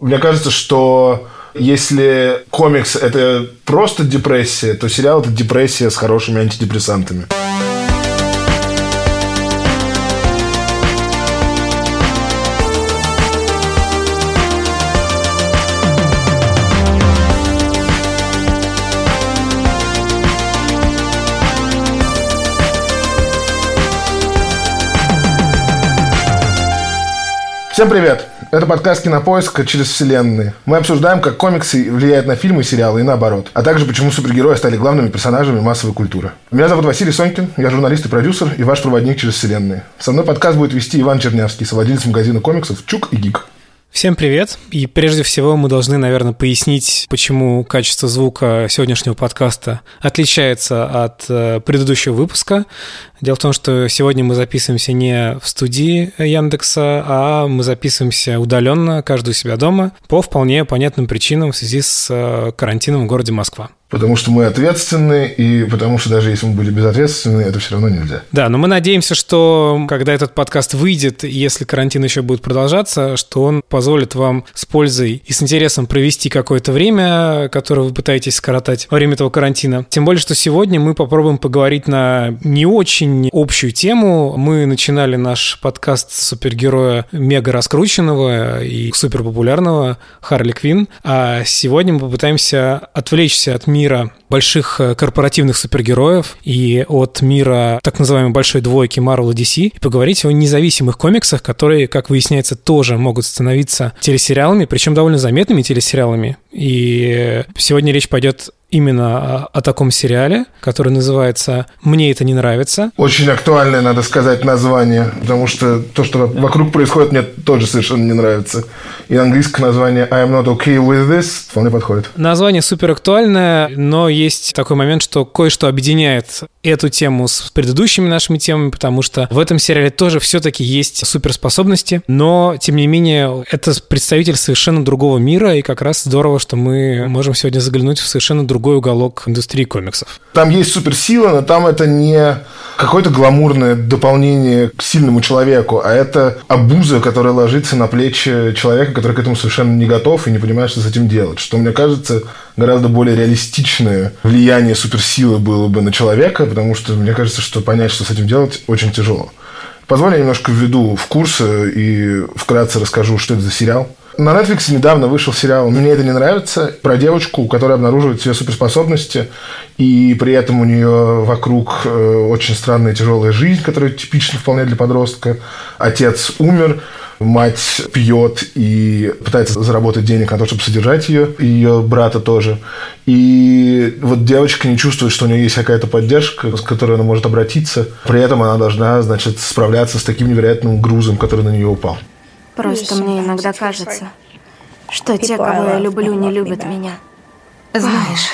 Мне кажется, что если комикс – это просто депрессия, то сериал – это депрессия с хорошими антидепрессантами. Всем привет! Это подкаст «Кинопоиск» через вселенные. Мы обсуждаем, как комиксы влияют на фильмы и сериалы, и наоборот. А также, почему супергерои стали главными персонажами массовой культуры. Меня зовут Василий Сонькин, я журналист и продюсер, и ваш проводник через вселенные. Со мной подкаст будет вести Иван Чернявский, совладелец магазина комиксов «Чук и Гик». Всем привет! И прежде всего мы должны, наверное, пояснить, почему качество звука сегодняшнего подкаста отличается от э, предыдущего выпуска. Дело в том, что сегодня мы записываемся не в студии Яндекса, а мы записываемся удаленно, каждый у себя дома, по вполне понятным причинам в связи с э, карантином в городе Москва потому что мы ответственны, и потому что даже если мы были безответственны, это все равно нельзя. Да, но мы надеемся, что когда этот подкаст выйдет, если карантин еще будет продолжаться, что он позволит вам с пользой и с интересом провести какое-то время, которое вы пытаетесь скоротать во время этого карантина. Тем более, что сегодня мы попробуем поговорить на не очень общую тему. Мы начинали наш подкаст с супергероя мега раскрученного и супер популярного Харли Квин, а сегодня мы попытаемся отвлечься от мира мира больших э, корпоративных супергероев и от мира так называемой большой двойки Marvel и DC и поговорить о независимых комиксах, которые, как выясняется, тоже могут становиться телесериалами, причем довольно заметными телесериалами. И сегодня речь пойдет именно о, таком сериале, который называется «Мне это не нравится». Очень актуальное, надо сказать, название, потому что то, что вокруг происходит, мне тоже совершенно не нравится. И английское название «I am not okay with this» вполне подходит. Название супер актуальное, но есть такой момент, что кое-что объединяет эту тему с предыдущими нашими темами, потому что в этом сериале тоже все-таки есть суперспособности, но, тем не менее, это представитель совершенно другого мира, и как раз здорово, что мы можем сегодня заглянуть в совершенно другой уголок индустрии комиксов. Там есть суперсила, но там это не какое-то гламурное дополнение к сильному человеку, а это обуза, которая ложится на плечи человека, который к этому совершенно не готов и не понимает, что с этим делать. Что, мне кажется, гораздо более реалистичное влияние суперсилы было бы на человека, потому что мне кажется, что понять, что с этим делать, очень тяжело. Позволь я немножко введу в курсы и вкратце расскажу, что это за сериал. На Netflix недавно вышел сериал «Мне это не нравится» про девочку, у которой обнаруживают все суперспособности, и при этом у нее вокруг э, очень странная тяжелая жизнь, которая типична вполне для подростка. Отец умер, мать пьет и пытается заработать денег на то, чтобы содержать ее, и ее брата тоже. И вот девочка не чувствует, что у нее есть какая-то поддержка, с которой она может обратиться. При этом она должна, значит, справляться с таким невероятным грузом, который на нее упал. Просто мне иногда кажется, что те, кого я люблю, не любят меня. Знаешь,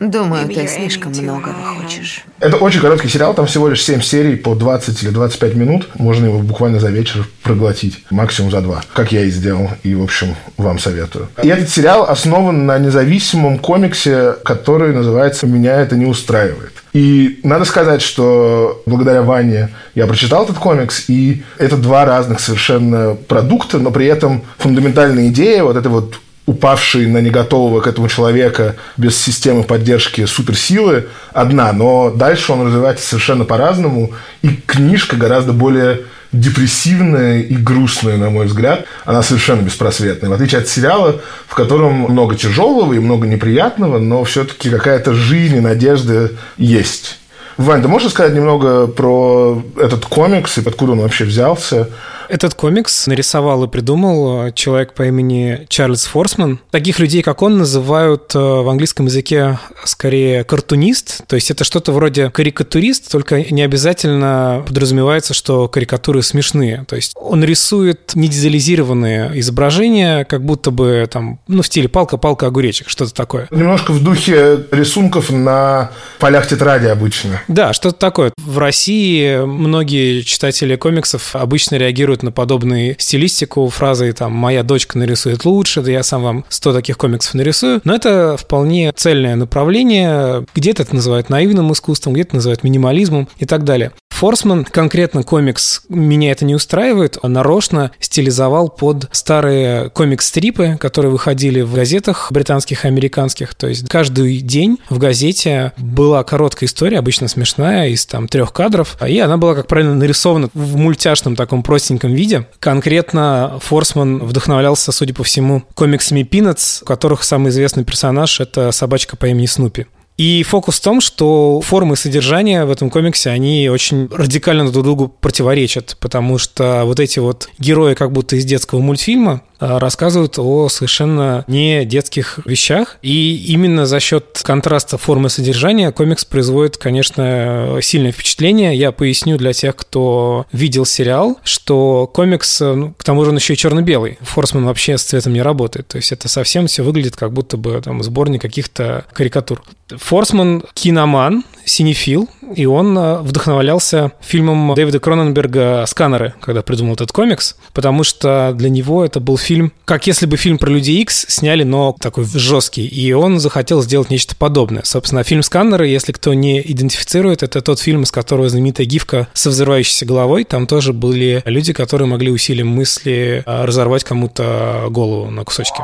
Думаю, ты слишком многого хочешь. Это очень короткий сериал, там всего лишь 7 серий по 20 или 25 минут. Можно его буквально за вечер проглотить, максимум за два, как я и сделал, и, в общем, вам советую. И этот сериал основан на независимом комиксе, который называется «Меня это не устраивает». И надо сказать, что благодаря Ване я прочитал этот комикс, и это два разных совершенно продукта, но при этом фундаментальная идея, вот эта вот упавший на неготового к этому человека без системы поддержки суперсилы одна, но дальше он развивается совершенно по-разному, и книжка гораздо более депрессивная и грустная, на мой взгляд. Она совершенно беспросветная. В отличие от сериала, в котором много тяжелого и много неприятного, но все-таки какая-то жизнь и надежда есть. Вань, ты можешь сказать немного про этот комикс и откуда он вообще взялся? Этот комикс нарисовал и придумал э, человек по имени Чарльз Форсман. Таких людей, как он, называют э, в английском языке скорее картунист, то есть это что-то вроде карикатурист, только не обязательно подразумевается, что карикатуры смешные. То есть он рисует недизализированные изображения, как будто бы там, ну, в стиле палка-палка огуречек, что-то такое. Немножко в духе рисунков на полях тетради обычно. Да, что-то такое. В России многие читатели комиксов обычно реагируют на подобную стилистику фразы там «моя дочка нарисует лучше», да я сам вам 100 таких комиксов нарисую. Но это вполне цельное направление. Где-то это называют наивным искусством, где-то называют минимализмом и так далее. Форсман, конкретно комикс, меня это не устраивает, он нарочно стилизовал под старые комикс-стрипы, которые выходили в газетах британских и американских. То есть каждый день в газете была короткая история, обычно смешная, из там трех кадров, и она была, как правильно, нарисована в мультяшном таком простеньком виде. Конкретно Форсман вдохновлялся, судя по всему, комиксами Peanuts, у которых самый известный персонаж — это собачка по имени Снупи. И фокус в том, что формы содержания в этом комиксе, они очень радикально друг другу противоречат, потому что вот эти вот герои как будто из детского мультфильма, рассказывают о совершенно не детских вещах. И именно за счет контраста формы содержания комикс производит, конечно, сильное впечатление. Я поясню для тех, кто видел сериал, что комикс, ну, к тому же он еще и черно-белый. Форсман вообще с цветом не работает. То есть это совсем все выглядит как будто бы там сборник каких-то карикатур. Форсман киноман, синефил, и он э, вдохновлялся фильмом Дэвида Кроненберга «Сканеры», когда придумал этот комикс, потому что для него это был фильм, как если бы фильм про Людей Икс сняли, но такой жесткий, и он захотел сделать нечто подобное. Собственно, фильм «Сканеры», если кто не идентифицирует, это тот фильм, из которого знаменитая гифка со взрывающейся головой, там тоже были люди, которые могли усилием мысли э, разорвать кому-то голову на кусочки.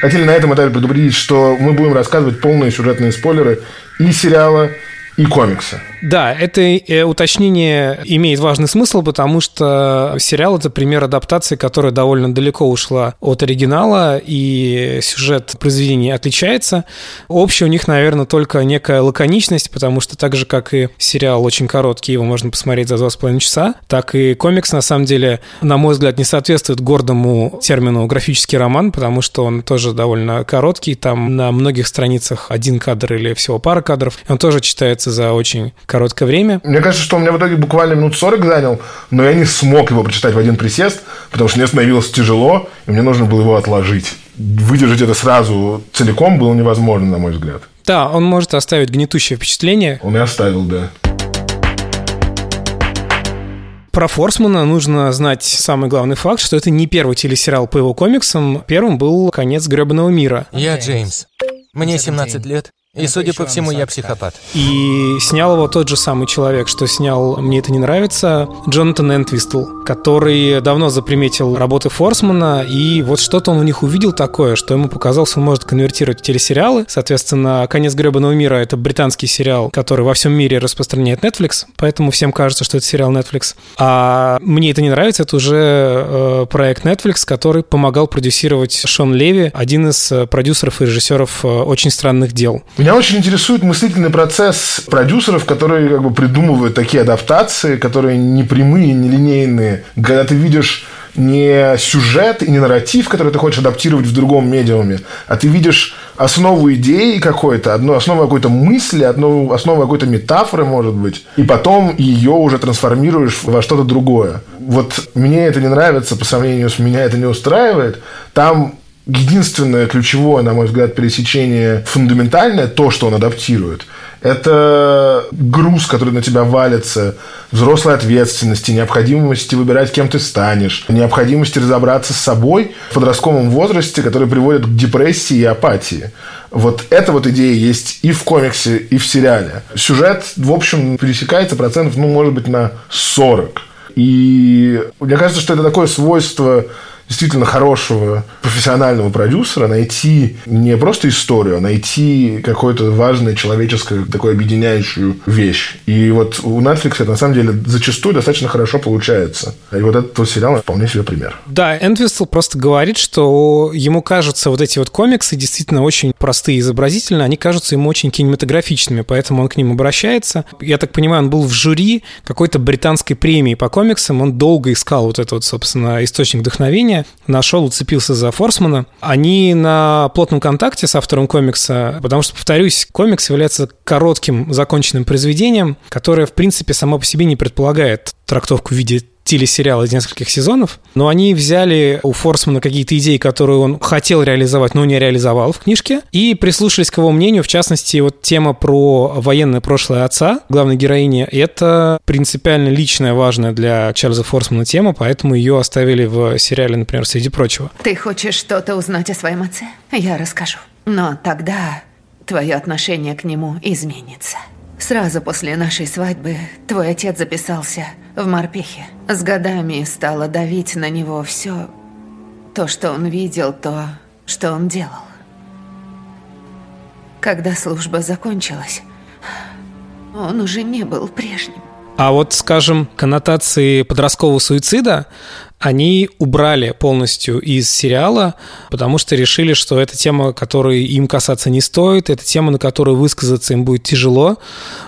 Хотели на этом этапе предупредить, что мы будем рассказывать полные сюжетные спойлеры и сериала, и комикса. Да, это э, уточнение имеет важный смысл, потому что сериал — это пример адаптации, которая довольно далеко ушла от оригинала, и сюжет произведения отличается. Общее у них, наверное, только некая лаконичность, потому что так же, как и сериал очень короткий, его можно посмотреть за два с половиной часа, так и комикс, на самом деле, на мой взгляд, не соответствует гордому термину графический роман, потому что он тоже довольно короткий, там на многих страницах один кадр или всего пара кадров, он тоже читается за очень короткое время. Мне кажется, что у меня в итоге буквально минут 40 занял, но я не смог его прочитать в один присест, потому что мне становилось тяжело, и мне нужно было его отложить. Выдержать это сразу целиком было невозможно, на мой взгляд. Да, он может оставить гнетущее впечатление. Он и оставил, да. Про Форсмана нужно знать самый главный факт, что это не первый телесериал по его комиксам. Первым был «Конец гребаного мира». Я Джеймс. Мне 17 лет. И, судя по всему, я психопат. И снял его тот же самый человек, что снял «Мне это не нравится», Джонатан Энтвистл, который давно заприметил работы Форсмана, и вот что-то он у них увидел такое, что ему показалось, он может конвертировать в телесериалы. Соответственно, «Конец гребаного мира» — это британский сериал, который во всем мире распространяет Netflix, поэтому всем кажется, что это сериал Netflix. А «Мне это не нравится» — это уже э, проект Netflix, который помогал продюсировать Шон Леви, один из э, продюсеров и режиссеров э, «Очень странных дел». Меня очень интересует мыслительный процесс продюсеров, которые как бы придумывают такие адаптации, которые не прямые, не линейные. Когда ты видишь не сюжет и не нарратив, который ты хочешь адаптировать в другом медиуме, а ты видишь основу идеи какой-то, одну основу какой-то мысли, одну основу какой-то метафоры, может быть, и потом ее уже трансформируешь во что-то другое. Вот мне это не нравится по сравнению с меня это не устраивает. Там единственное ключевое, на мой взгляд, пересечение фундаментальное, то, что он адаптирует, это груз, который на тебя валится, взрослой ответственности, необходимости выбирать, кем ты станешь, необходимости разобраться с собой в подростковом возрасте, который приводит к депрессии и апатии. Вот эта вот идея есть и в комиксе, и в сериале. Сюжет, в общем, пересекается процентов, ну, может быть, на 40. И мне кажется, что это такое свойство действительно хорошего профессионального продюсера найти не просто историю, а найти какое-то важное человеческое, такое объединяющую вещь. И вот у Netflix это на самом деле зачастую достаточно хорошо получается. И вот этот сериал вполне себе пример. Да, Энтвистл просто говорит, что ему кажутся вот эти вот комиксы действительно очень простые и изобразительные, они кажутся ему очень кинематографичными, поэтому он к ним обращается. Я так понимаю, он был в жюри какой-то британской премии по комиксам, он долго искал вот этот вот, собственно, источник вдохновения, издания, нашел, уцепился за Форсмана. Они на плотном контакте с автором комикса, потому что, повторюсь, комикс является коротким законченным произведением, которое, в принципе, само по себе не предполагает трактовку в виде телесериал из нескольких сезонов, но они взяли у Форсмана какие-то идеи, которые он хотел реализовать, но не реализовал в книжке, и прислушались к его мнению, в частности, вот тема про военное прошлое отца главной героини, это принципиально личная, важная для Чарльза Форсмана тема, поэтому ее оставили в сериале, например, среди прочего. Ты хочешь что-то узнать о своем отце? Я расскажу. Но тогда твое отношение к нему изменится. Сразу после нашей свадьбы твой отец записался в морпехе. С годами стало давить на него все то, что он видел, то, что он делал. Когда служба закончилась, он уже не был прежним. А вот, скажем, коннотации подросткового суицида, они убрали полностью из сериала, потому что решили, что это тема, которой им касаться не стоит, это тема, на которую высказаться им будет тяжело.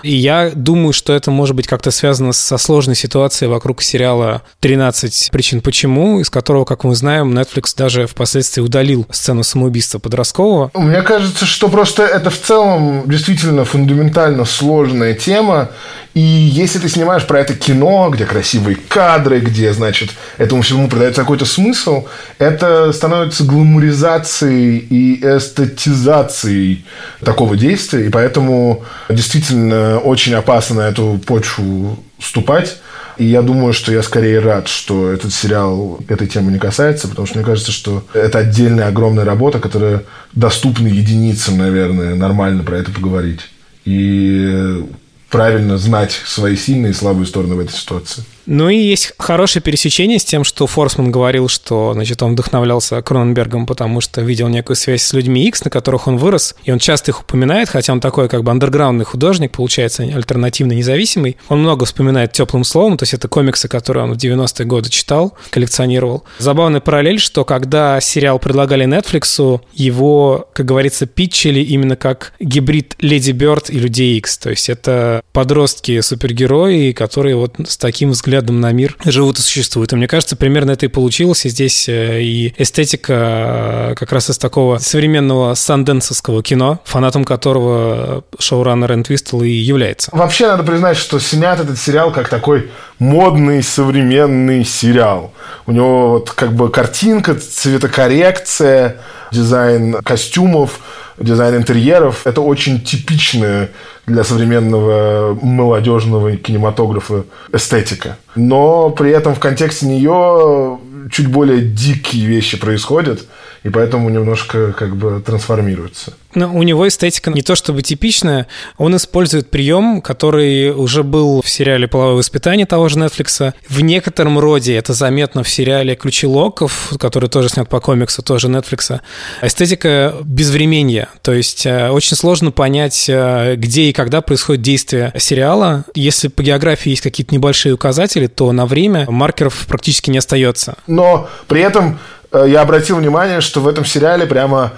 И я думаю, что это может быть как-то связано со сложной ситуацией вокруг сериала «13 причин почему», из которого, как мы знаем, Netflix даже впоследствии удалил сцену самоубийства подросткового. Мне кажется, что просто это в целом действительно фундаментально сложная тема, и если ты снимаешь про это кино, где красивые кадры, где, значит, этому всему придается какой-то смысл, это становится гламуризацией и эстетизацией такого действия, и поэтому действительно очень опасно на эту почву ступать. И я думаю, что я скорее рад, что этот сериал этой темы не касается, потому что мне кажется, что это отдельная огромная работа, которая доступна единицам, наверное, нормально про это поговорить. И правильно знать свои сильные и слабые стороны в этой ситуации. Ну и есть хорошее пересечение с тем, что Форсман говорил, что значит, он вдохновлялся Кроненбергом, потому что видел некую связь с людьми X, на которых он вырос, и он часто их упоминает, хотя он такой как бы андерграундный художник, получается, альтернативный, независимый. Он много вспоминает теплым словом, то есть это комиксы, которые он в 90-е годы читал, коллекционировал. Забавная параллель, что когда сериал предлагали Netflix, его, как говорится, питчили именно как гибрид Леди Бёрд и Людей X, то есть это подростки-супергерои, которые вот с таким взглядом взглядом на мир живут и существуют. И мне кажется, примерно это и получилось. И здесь э, и эстетика э, как раз из такого современного санденсовского кино, фанатом которого шоураннер Энн Твистл и является. Вообще надо признать, что снят этот сериал как такой модный современный сериал. У него вот как бы картинка, цветокоррекция, дизайн костюмов, дизайн интерьеров. Это очень типичная для современного молодежного кинематографа эстетика. Но при этом в контексте нее чуть более дикие вещи происходят, и поэтому немножко как бы трансформируется. Но у него эстетика не то чтобы типичная, он использует прием, который уже был в сериале «Половое воспитание» того же Netflix. В некотором роде это заметно в сериале «Ключи Локов», который тоже снят по комиксу, тоже Netflix. Эстетика безвременья, то есть э, очень сложно понять, э, где и когда происходит действие сериала. Если по географии есть какие-то небольшие указатели, то на время маркеров практически не остается. Но при этом э, я обратил внимание, что в этом сериале прямо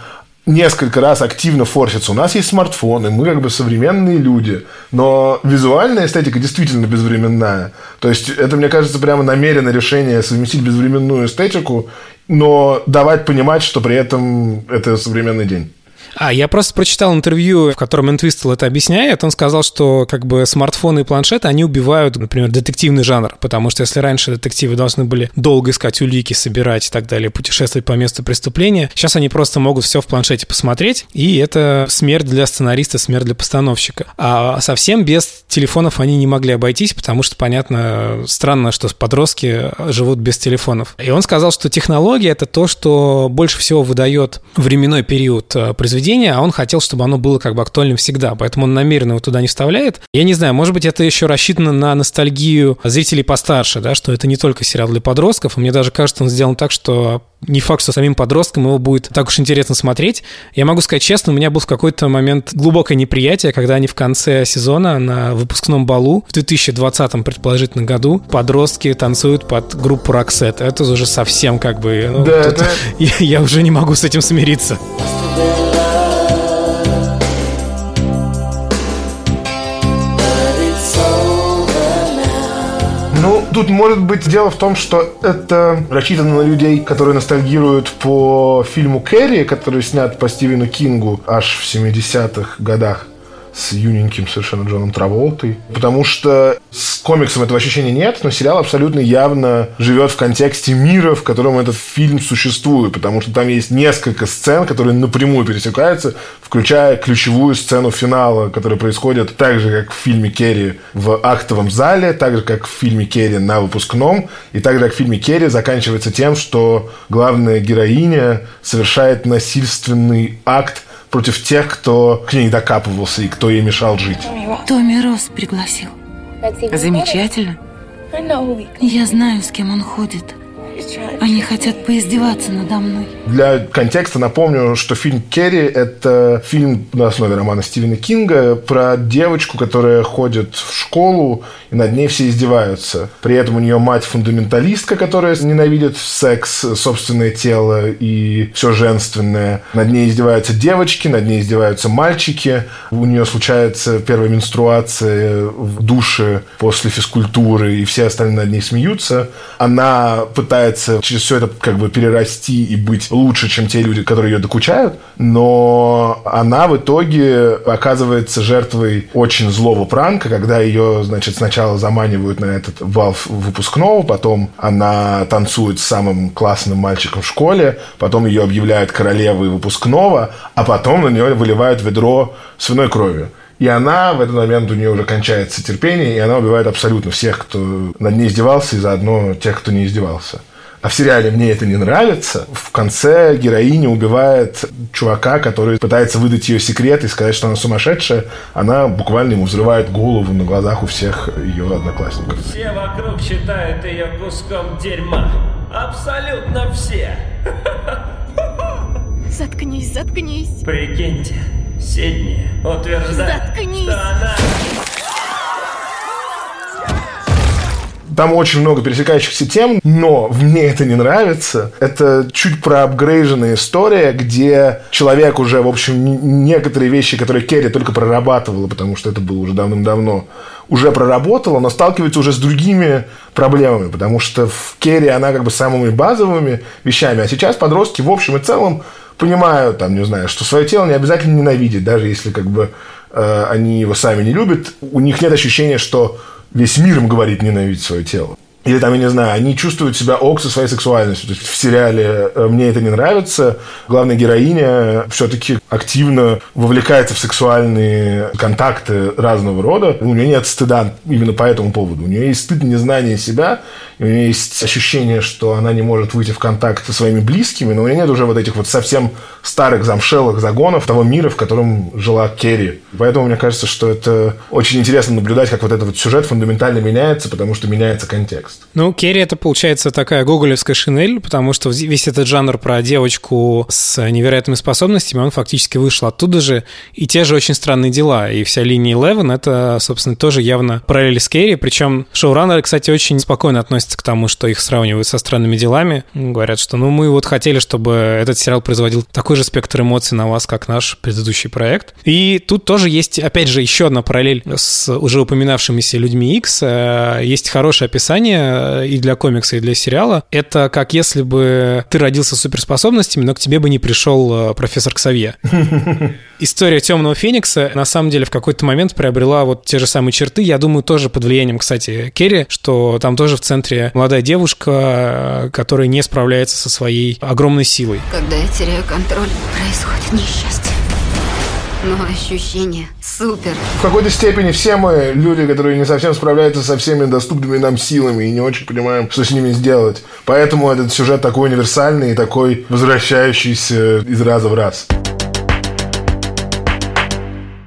несколько раз активно форсится. У нас есть смартфоны, мы как бы современные люди, но визуальная эстетика действительно безвременная. То есть это, мне кажется, прямо намеренное решение совместить безвременную эстетику, но давать понимать, что при этом это современный день. А, я просто прочитал интервью, в котором Энтвистл это объясняет. Он сказал, что как бы смартфоны и планшеты, они убивают, например, детективный жанр, потому что если раньше детективы должны были долго искать улики, собирать и так далее, путешествовать по месту преступления, сейчас они просто могут все в планшете посмотреть, и это смерть для сценариста, смерть для постановщика. А совсем без телефонов они не могли обойтись, потому что, понятно, странно, что подростки живут без телефонов. И он сказал, что технология — это то, что больше всего выдает временной период э, произведения произведение, а он хотел, чтобы оно было как бы актуальным всегда, поэтому он намеренно его туда не вставляет. Я не знаю, может быть, это еще рассчитано на ностальгию зрителей постарше, да, что это не только сериал для подростков, и мне даже кажется, он сделан так, что не факт, что самим подросткам его будет так уж интересно смотреть. Я могу сказать честно, у меня был в какой-то момент глубокое неприятие, когда они в конце сезона на выпускном балу в 2020 предположительно году подростки танцуют под группу Roxette. Это уже совсем как бы... Ну, да, да. Я, я уже не могу с этим смириться. Тут может быть дело в том, что это рассчитано на людей, которые ностальгируют по фильму Кэрри, который снят по Стивену Кингу аж в 70-х годах с юненьким совершенно Джоном Траволтой. Потому что с комиксом этого ощущения нет, но сериал абсолютно явно живет в контексте мира, в котором этот фильм существует. Потому что там есть несколько сцен, которые напрямую пересекаются, включая ключевую сцену финала, которая происходит так же, как в фильме Керри в актовом зале, так же, как в фильме Керри на выпускном, и так же, как в фильме Керри заканчивается тем, что главная героиня совершает насильственный акт против тех, кто к ней докапывался и кто ей мешал жить. Томми Росс пригласил. Замечательно. Я знаю, с кем он ходит. Они хотят поиздеваться надо мной. Для контекста напомню, что фильм «Керри» — это фильм на основе романа Стивена Кинга про девочку, которая ходит в школу, и над ней все издеваются. При этом у нее мать фундаменталистка, которая ненавидит секс, собственное тело и все женственное. Над ней издеваются девочки, над ней издеваются мальчики. У нее случается первая менструация в душе после физкультуры, и все остальные над ней смеются. Она пытается через все это как бы перерасти и быть лучше, чем те люди, которые ее докучают, но она в итоге оказывается жертвой очень злого пранка, когда ее, значит, сначала заманивают на этот вал выпускного, потом она танцует с самым классным мальчиком в школе, потом ее объявляют королевой выпускного, а потом на нее выливают ведро свиной кровью. И она, в этот момент у нее уже кончается терпение, и она убивает абсолютно всех, кто над ней издевался, и заодно тех, кто не издевался. А в сериале «Мне это не нравится» в конце героиня убивает чувака, который пытается выдать ее секрет и сказать, что она сумасшедшая. Она буквально ему взрывает голову на глазах у всех ее одноклассников. Все вокруг считают ее куском дерьма. Абсолютно все. Заткнись, заткнись. Прикиньте, Сидни утверждает, Заткнись. что она... Там очень много пересекающихся тем, но мне это не нравится. Это чуть проапгрейженная история, где человек уже, в общем, некоторые вещи, которые Керри только прорабатывала, потому что это было уже давным-давно, уже проработала, но сталкивается уже с другими проблемами, потому что в Керри она как бы самыми базовыми вещами, а сейчас подростки в общем и целом понимают, там, не знаю, что свое тело не обязательно ненавидеть, даже если как бы э, они его сами не любят, у них нет ощущения, что весь мир им говорит ненавидеть свое тело. Или там, я не знаю, они чувствуют себя ок со своей сексуальностью. То есть в сериале э, «Мне это не нравится» главная героиня все-таки активно вовлекается в сексуальные контакты разного рода. У нее нет стыда именно по этому поводу. У нее есть стыд незнания себя, у нее есть ощущение, что она не может выйти в контакт со своими близкими, но у нее нет уже вот этих вот совсем старых замшелых загонов того мира, в котором жила Керри. Поэтому мне кажется, что это очень интересно наблюдать, как вот этот вот сюжет фундаментально меняется, потому что меняется контекст. Ну, Керри это получается такая гоголевская шинель, потому что весь этот жанр про девочку с невероятными способностями, он фактически вышел оттуда же. И те же очень странные дела. И вся линия Eleven это, собственно, тоже явно параллели с Керри. Причем шоураннеры, кстати, очень спокойно относятся к тому, что их сравнивают со странными делами. Говорят, что ну мы вот хотели, чтобы этот сериал производил такой же спектр эмоций на вас, как наш предыдущий проект. И тут тоже есть, опять же, еще одна параллель с уже упоминавшимися людьми X. Э, Есть хорошее описание и для комикса, и для сериала. Это как если бы ты родился с суперспособностями, но к тебе бы не пришел э, профессор Ксавье. История Темного Феникса на самом деле в какой-то момент приобрела вот те же самые черты. Я думаю, тоже под влиянием, кстати, Керри, что там тоже в центре молодая девушка, э, которая не справляется со своей огромной силой. Когда я теряю контроль, происходит несчастье. Но ощущение супер. В какой-то степени все мы люди, которые не совсем справляются со всеми доступными нам силами и не очень понимаем, что с ними сделать. Поэтому этот сюжет такой универсальный и такой возвращающийся из раза в раз.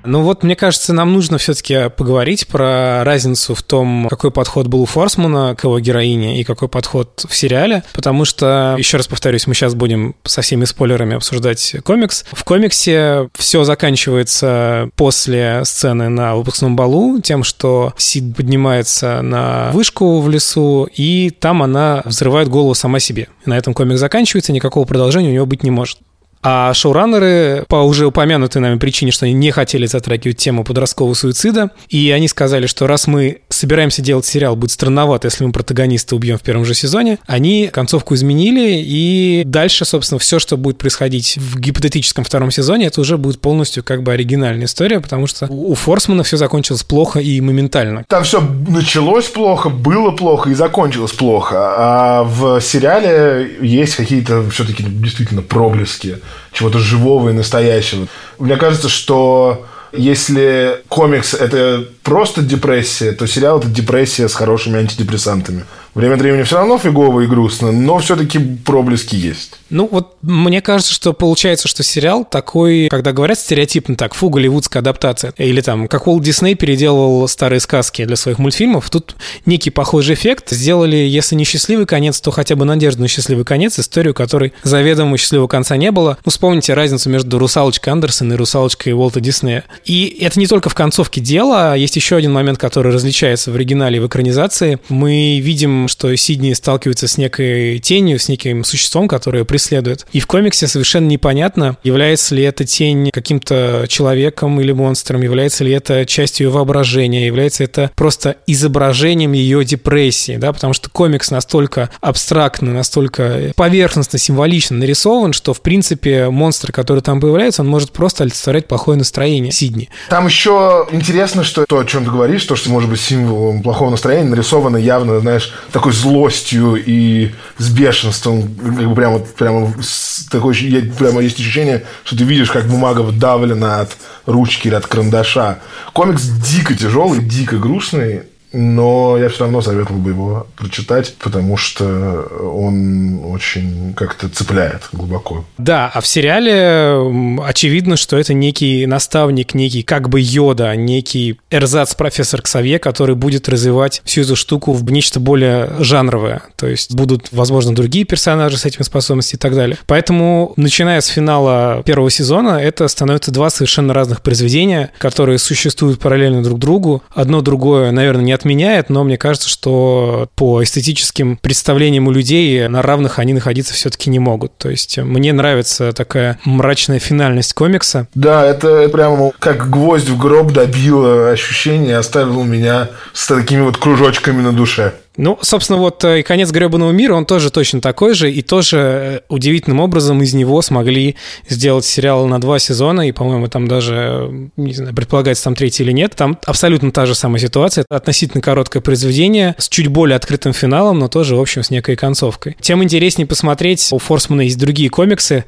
Ну вот, мне кажется, нам нужно все-таки поговорить про разницу в том, какой подход был у Форсмана к его героине и какой подход в сериале, потому что, еще раз повторюсь, мы сейчас будем со всеми спойлерами обсуждать комикс. В комиксе все заканчивается после сцены на выпускном балу тем, что Сид поднимается на вышку в лесу, и там она взрывает голову сама себе. На этом комикс заканчивается, никакого продолжения у него быть не может. А шоураннеры, по уже упомянутой нами причине, что они не хотели затрагивать тему подросткового суицида, и они сказали, что раз мы собираемся делать сериал, будет странновато, если мы протагониста убьем в первом же сезоне, они концовку изменили, и дальше, собственно, все, что будет происходить в гипотетическом втором сезоне, это уже будет полностью как бы оригинальная история, потому что у Форсмана все закончилось плохо и моментально. Там все началось плохо, было плохо и закончилось плохо. А в сериале есть какие-то все-таки действительно проблески чего-то живого и настоящего. Мне кажется, что если комикс — это просто депрессия, то сериал это депрессия с хорошими антидепрессантами. Время от времени все равно фигово и грустно, но все-таки проблески есть. Ну вот мне кажется, что получается, что сериал такой, когда говорят стереотипно так, фу, голливудская адаптация, или там, как Уолт Дисней переделывал старые сказки для своих мультфильмов, тут некий похожий эффект. Сделали, если не счастливый конец, то хотя бы надежду на счастливый конец, историю, которой заведомо счастливого конца не было. Ну, вспомните разницу между «Русалочкой» Андерсона и «Русалочкой» Уолта Диснея. И это не только в концовке дела, есть еще один момент, который различается в оригинале и в экранизации. Мы видим что Сидни сталкивается с некой тенью, с неким существом, которое преследует. И в комиксе совершенно непонятно, является ли эта тень каким-то человеком или монстром, является ли это частью ее воображения, является это просто изображением ее депрессии, да, потому что комикс настолько абстрактно, настолько поверхностно, символично нарисован, что, в принципе, монстр, который там появляется, он может просто олицетворять плохое настроение Сидни. Там еще интересно, что то, о чем ты говоришь, то, что может быть символом плохого настроения, нарисовано явно, знаешь, такой злостью и с бешенством, как бы прямо, прямо с такой, прямо есть ощущение, что ты видишь, как бумага вдавлена от ручки или от карандаша. Комикс дико тяжелый, дико грустный, но я все равно советовал бы его прочитать, потому что он очень как-то цепляет глубоко. Да, а в сериале очевидно, что это некий наставник, некий как бы Йода, некий эрзац профессор Ксавье, который будет развивать всю эту штуку в нечто более жанровое. То есть будут, возможно, другие персонажи с этими способностями и так далее. Поэтому, начиная с финала первого сезона, это становятся два совершенно разных произведения, которые существуют параллельно друг другу. Одно другое, наверное, не отменяет, но мне кажется, что по эстетическим представлениям у людей на равных они находиться все-таки не могут. То есть мне нравится такая мрачная финальность комикса. Да, это прямо как гвоздь в гроб добило ощущение, оставил меня с такими вот кружочками на душе. Ну, собственно, вот э, и конец гребаного мира, он тоже точно такой же, и тоже э, удивительным образом из него смогли сделать сериал на два сезона, и, по-моему, там даже, э, не знаю, предполагается, там третий или нет, там абсолютно та же самая ситуация, относительно короткое произведение с чуть более открытым финалом, но тоже, в общем, с некой концовкой. Тем интереснее посмотреть, у Форсмана есть другие комиксы,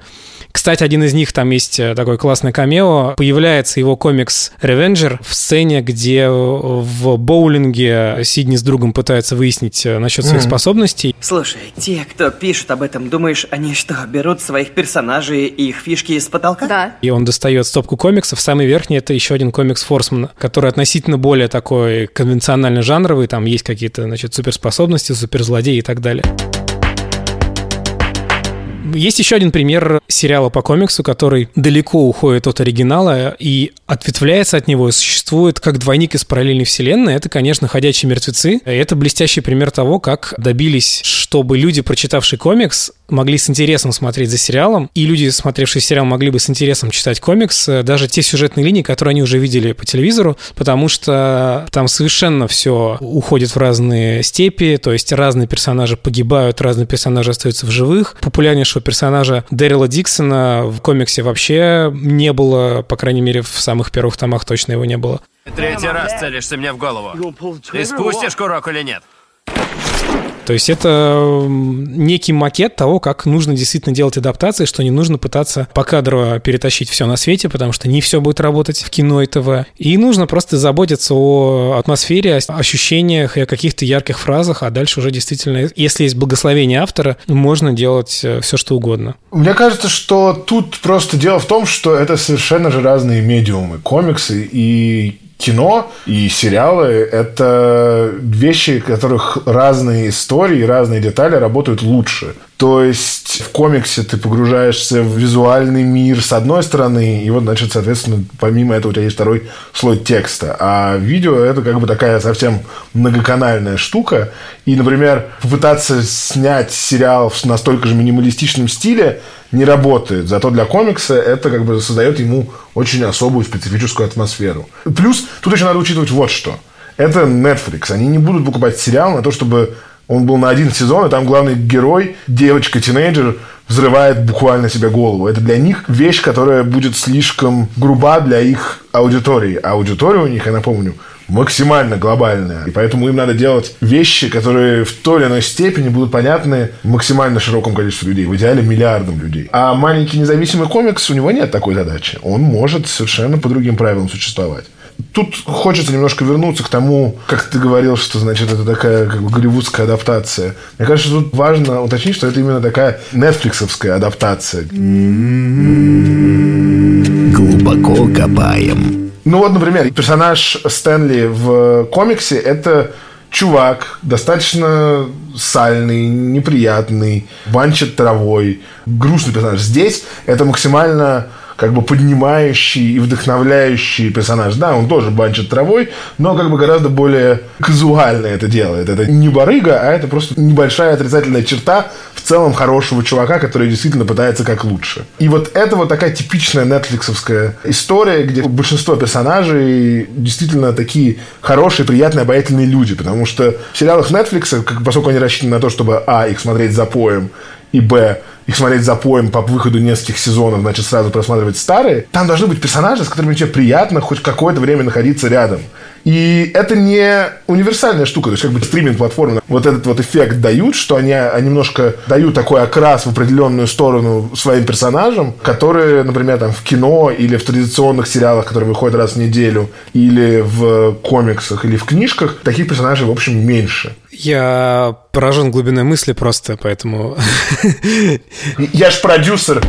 кстати, один из них, там есть такой классный камео, появляется его комикс «Ревенджер» в сцене, где в боулинге Сидни с другом пытаются выяснить, выяснить э, насчет своих mm. способностей. Слушай, те, кто пишут об этом, думаешь, они что, берут своих персонажей и их фишки из потолка? Да. И он достает стопку комиксов. Самый верхний это еще один комикс Форсмана, который относительно более такой конвенционально жанровый. Там есть какие-то, значит, суперспособности, суперзлодеи и так далее. Есть еще один пример сериала по комиксу, который далеко уходит от оригинала и ответвляется от него, существует как двойник из параллельной вселенной. Это, конечно, «Ходячие мертвецы». И это блестящий пример того, как добились, чтобы люди, прочитавшие комикс, могли с интересом смотреть за сериалом, и люди, смотревшие сериал, могли бы с интересом читать комикс, э, даже те сюжетные линии, которые они уже видели по телевизору, потому что там совершенно все уходит в разные степи, то есть разные персонажи погибают, разные персонажи остаются в живых. Популярнейшего персонажа Дэрила Диксона в комиксе вообще не было, по крайней мере, в самых первых томах точно его не было. Третий раз целишься мне в голову. Ты спустишь курок или нет? То есть это некий макет того, как нужно действительно делать адаптации, что не нужно пытаться покадрово перетащить все на свете, потому что не все будет работать в кино и ТВ. И нужно просто заботиться о атмосфере, о ощущениях и о каких-то ярких фразах, а дальше уже действительно, если есть благословение автора, можно делать э, все, что угодно. Мне кажется, что тут просто дело в том, что это совершенно же разные медиумы. Комиксы и кино и сериалы — это вещи, в которых разные истории, разные детали работают лучше. То есть в комиксе ты погружаешься в визуальный мир с одной стороны, и вот, значит, соответственно, помимо этого у тебя есть второй слой текста. А видео — это как бы такая совсем многоканальная штука. И, например, попытаться снять сериал в настолько же минималистичном стиле не работает. Зато для комикса это как бы создает ему очень особую специфическую атмосферу. Плюс тут еще надо учитывать вот что. Это Netflix. Они не будут покупать сериал на то, чтобы он был на один сезон, и там главный герой, девочка-тинейджер, взрывает буквально себе голову. Это для них вещь, которая будет слишком груба для их аудитории. А аудитория у них, я напомню, максимально глобальная. И поэтому им надо делать вещи, которые в той или иной степени будут понятны максимально широкому количеству людей, в идеале миллиардам людей. А маленький независимый комикс, у него нет такой задачи. Он может совершенно по другим правилам существовать. Тут хочется немножко вернуться к тому, как ты говорил, что, значит, это такая как бы голливудская адаптация. Мне кажется, тут важно уточнить, что это именно такая нетфликсовская адаптация. Глубоко копаем. Ну вот, например, персонаж Стэнли в комиксе – это чувак, достаточно сальный, неприятный, банчит травой, грустный персонаж. Здесь это максимально как бы поднимающий и вдохновляющий персонаж. Да, он тоже банчит травой, но как бы гораздо более казуально это делает. Это не барыга, а это просто небольшая отрицательная черта в целом хорошего чувака, который действительно пытается как лучше. И вот это вот такая типичная нетфликсовская история, где большинство персонажей действительно такие хорошие, приятные, обаятельные люди, потому что в сериалах Netflix, поскольку они рассчитаны на то, чтобы, а, их смотреть за поем, и, б, их смотреть за поем по выходу нескольких сезонов, значит, сразу просматривать старые, там должны быть персонажи, с которыми тебе приятно хоть какое-то время находиться рядом. И это не универсальная штука, то есть как бы стриминг-платформы вот этот вот эффект дают, что они, они немножко дают такой окрас в определенную сторону своим персонажам, которые, например, там в кино или в традиционных сериалах, которые выходят раз в неделю, или в комиксах, или в книжках, таких персонажей, в общем, меньше. Я поражен глубиной мысли просто, поэтому... Я ж продюсер.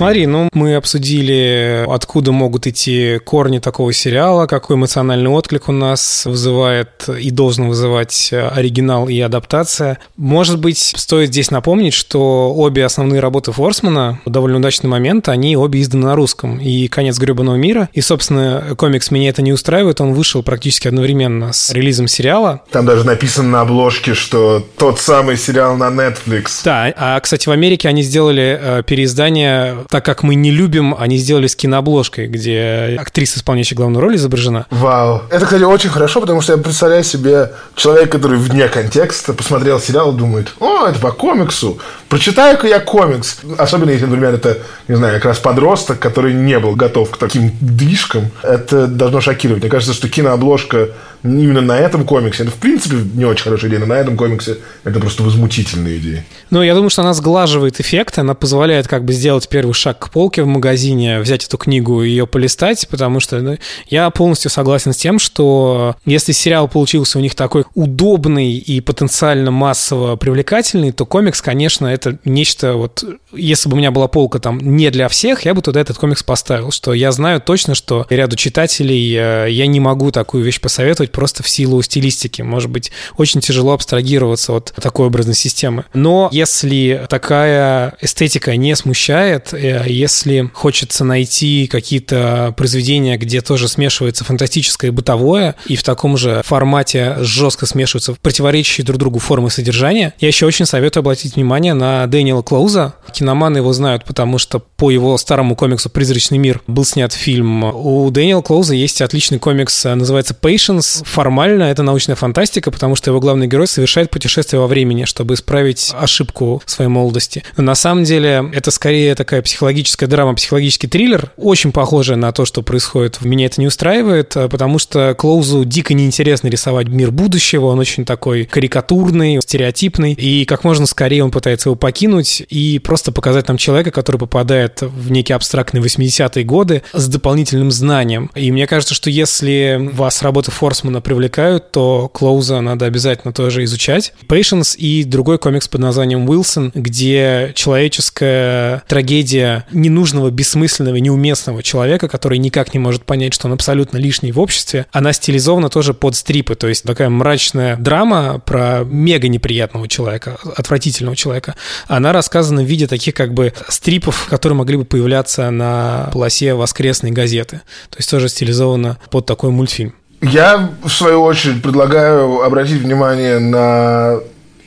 Смотри, ну мы обсудили, откуда могут идти корни такого сериала, какой эмоциональный отклик у нас вызывает и должен вызывать оригинал и адаптация. Может быть, стоит здесь напомнить, что обе основные работы Форсмана, довольно удачный момент, они обе изданы на русском. И «Конец гребаного мира», и, собственно, комикс «Меня это не устраивает», он вышел практически одновременно с релизом сериала. Там даже написано на обложке, что тот самый сериал на Netflix. Да, а, кстати, в Америке они сделали э, переиздание так как мы не любим, они сделали с кинообложкой, где актриса, исполняющая главную роль, изображена. Вау. Это, кстати, очень хорошо, потому что я представляю себе человека, который вне контекста посмотрел сериал и думает, о, это по комиксу, прочитаю-ка я комикс. Особенно если, например, это, не знаю, как раз подросток, который не был готов к таким дышкам. Это должно шокировать. Мне кажется, что кинообложка именно на этом комиксе, это в принципе не очень хорошая идея, но на этом комиксе это просто возмутительная идея. Ну, я думаю, что она сглаживает эффект, она позволяет как бы сделать первый шаг к полке в магазине, взять эту книгу и ее полистать, потому что ну, я полностью согласен с тем, что если сериал получился у них такой удобный и потенциально массово привлекательный, то комикс, конечно, это нечто вот... Если бы у меня была полка там не для всех, я бы туда этот комикс поставил, что я знаю точно, что ряду читателей э, я не могу такую вещь посоветовать просто в силу стилистики. Может быть, очень тяжело абстрагироваться от такой образной системы. Но если такая эстетика не смущает, э, если хочется найти какие-то произведения, где тоже смешивается фантастическое и бытовое, и в таком же формате жестко смешиваются противоречащие друг другу формы содержания, я еще очень советую обратить внимание на Дэниела Клоуза. Киноманы его знают, потому что по его старому комиксу «Призрачный мир» был снят фильм. У Дэниела Клоуза есть отличный комикс, называется «Patience». Формально это научная фантастика, потому что его главный герой совершает путешествие во времени, чтобы исправить ошибку своей молодости. Но на самом деле это скорее такая психологическая драма, психологический триллер, очень похожая на то, что происходит. Меня это не устраивает, э, потому что Клоузу дико неинтересно рисовать мир будущего, он очень такой карикатурный, стереотипный, и как можно скорее он пытается его покинуть и просто показать нам человека, который попадает в некие абстрактные 80-е годы с дополнительным знанием. И мне кажется, что если вас работы Форсмана привлекают, то Клоуза надо обязательно тоже изучать. Patience и другой комикс под названием Уилсон, где человеческая трагедия ненужного, бессмысленного, неуместного человека, который никак не может понять, что он абсолютно лишний в обществе, она стилизована тоже под стрипы, то есть такая мрачная драма про мега неприятного человека, отвратительного человека. Она рассказана в виде таких как бы стрипов, которые могли бы появляться на полосе воскресной газеты. То есть тоже стилизовано под такой мультфильм. Я, в свою очередь, предлагаю обратить внимание на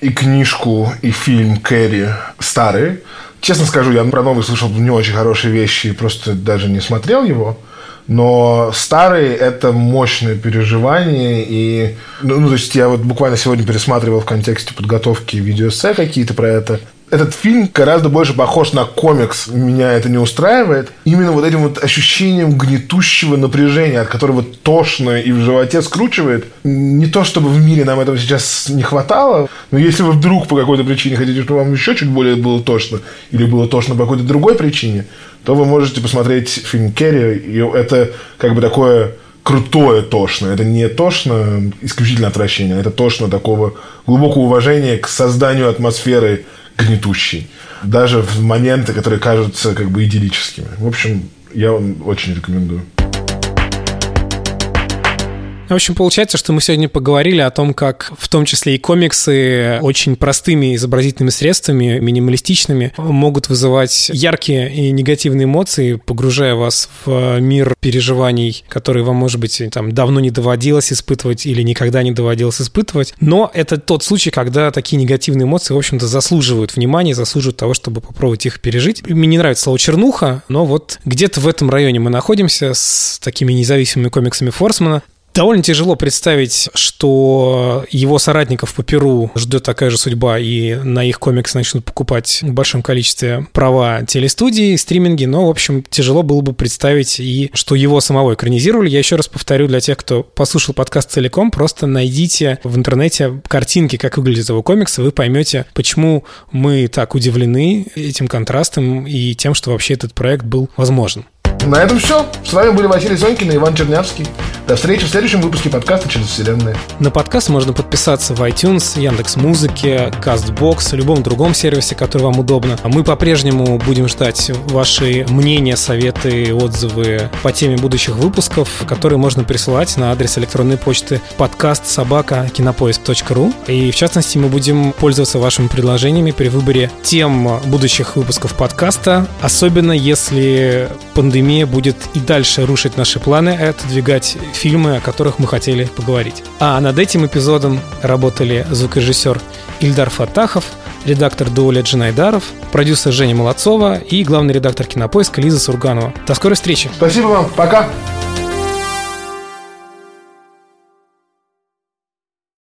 и книжку, и фильм Кэрри старые. Честно скажу, я про новый слышал не очень хорошие вещи и просто даже не смотрел его. Но старые – это мощное переживание. И, ну, ну, то есть я вот буквально сегодня пересматривал в контексте подготовки видеоэссе какие-то про это. Этот фильм гораздо больше похож на комикс. Меня это не устраивает. Именно вот этим вот ощущением гнетущего напряжения, от которого тошно и в животе скручивает. Не то, чтобы в мире нам этого сейчас не хватало, но если вы вдруг по какой-то причине хотите, чтобы вам еще чуть более было тошно, или было тошно по какой-то другой причине, то вы можете посмотреть фильм Керри, и это как бы такое крутое тошно. Это не тошно исключительно отвращение, это тошно такого глубокого уважения к созданию атмосферы гнетущий. Даже в моменты, которые кажутся как бы идиллическими. В общем, я вам очень рекомендую. В общем, получается, что мы сегодня поговорили о том, как в том числе и комиксы очень простыми изобразительными средствами, минималистичными, могут вызывать яркие и негативные эмоции, погружая вас в мир переживаний, которые вам, может быть, там давно не доводилось испытывать или никогда не доводилось испытывать. Но это тот случай, когда такие негативные эмоции, в общем-то, заслуживают внимания, заслуживают того, чтобы попробовать их пережить. Мне не нравится слово «чернуха», но вот где-то в этом районе мы находимся с такими независимыми комиксами Форсмана. Довольно тяжело представить, что его соратников по Перу ждет такая же судьба, и на их комикс начнут покупать в большом количестве права телестудии, стриминги, но, в общем, тяжело было бы представить и что его самого экранизировали. Я еще раз повторю для тех, кто послушал подкаст целиком, просто найдите в интернете картинки, как выглядит его комикс, и вы поймете, почему мы так удивлены этим контрастом и тем, что вообще этот проект был возможен. На этом все. С вами были Василий Сонькин и Иван Чернявский. До встречи в следующем выпуске подкаста «Через вселенную». На подкаст можно подписаться в iTunes, Яндекс Музыке, CastBox, любом другом сервисе, который вам удобно. А мы по-прежнему будем ждать ваши мнения, советы, отзывы по теме будущих выпусков, которые можно присылать на адрес электронной почты подкаст собака кинопоиск.ру. И в частности мы будем пользоваться вашими предложениями при выборе тем будущих выпусков подкаста, особенно если пандемия будет и дальше рушить наши планы, отодвигать фильмы, о которых мы хотели поговорить. А над этим эпизодом работали звукорежиссер Ильдар Фатахов, редактор Дуоля Джинайдаров, продюсер Женя Молодцова и главный редактор кинопоиска Лиза Сурганова. До скорой встречи. Спасибо вам. Пока.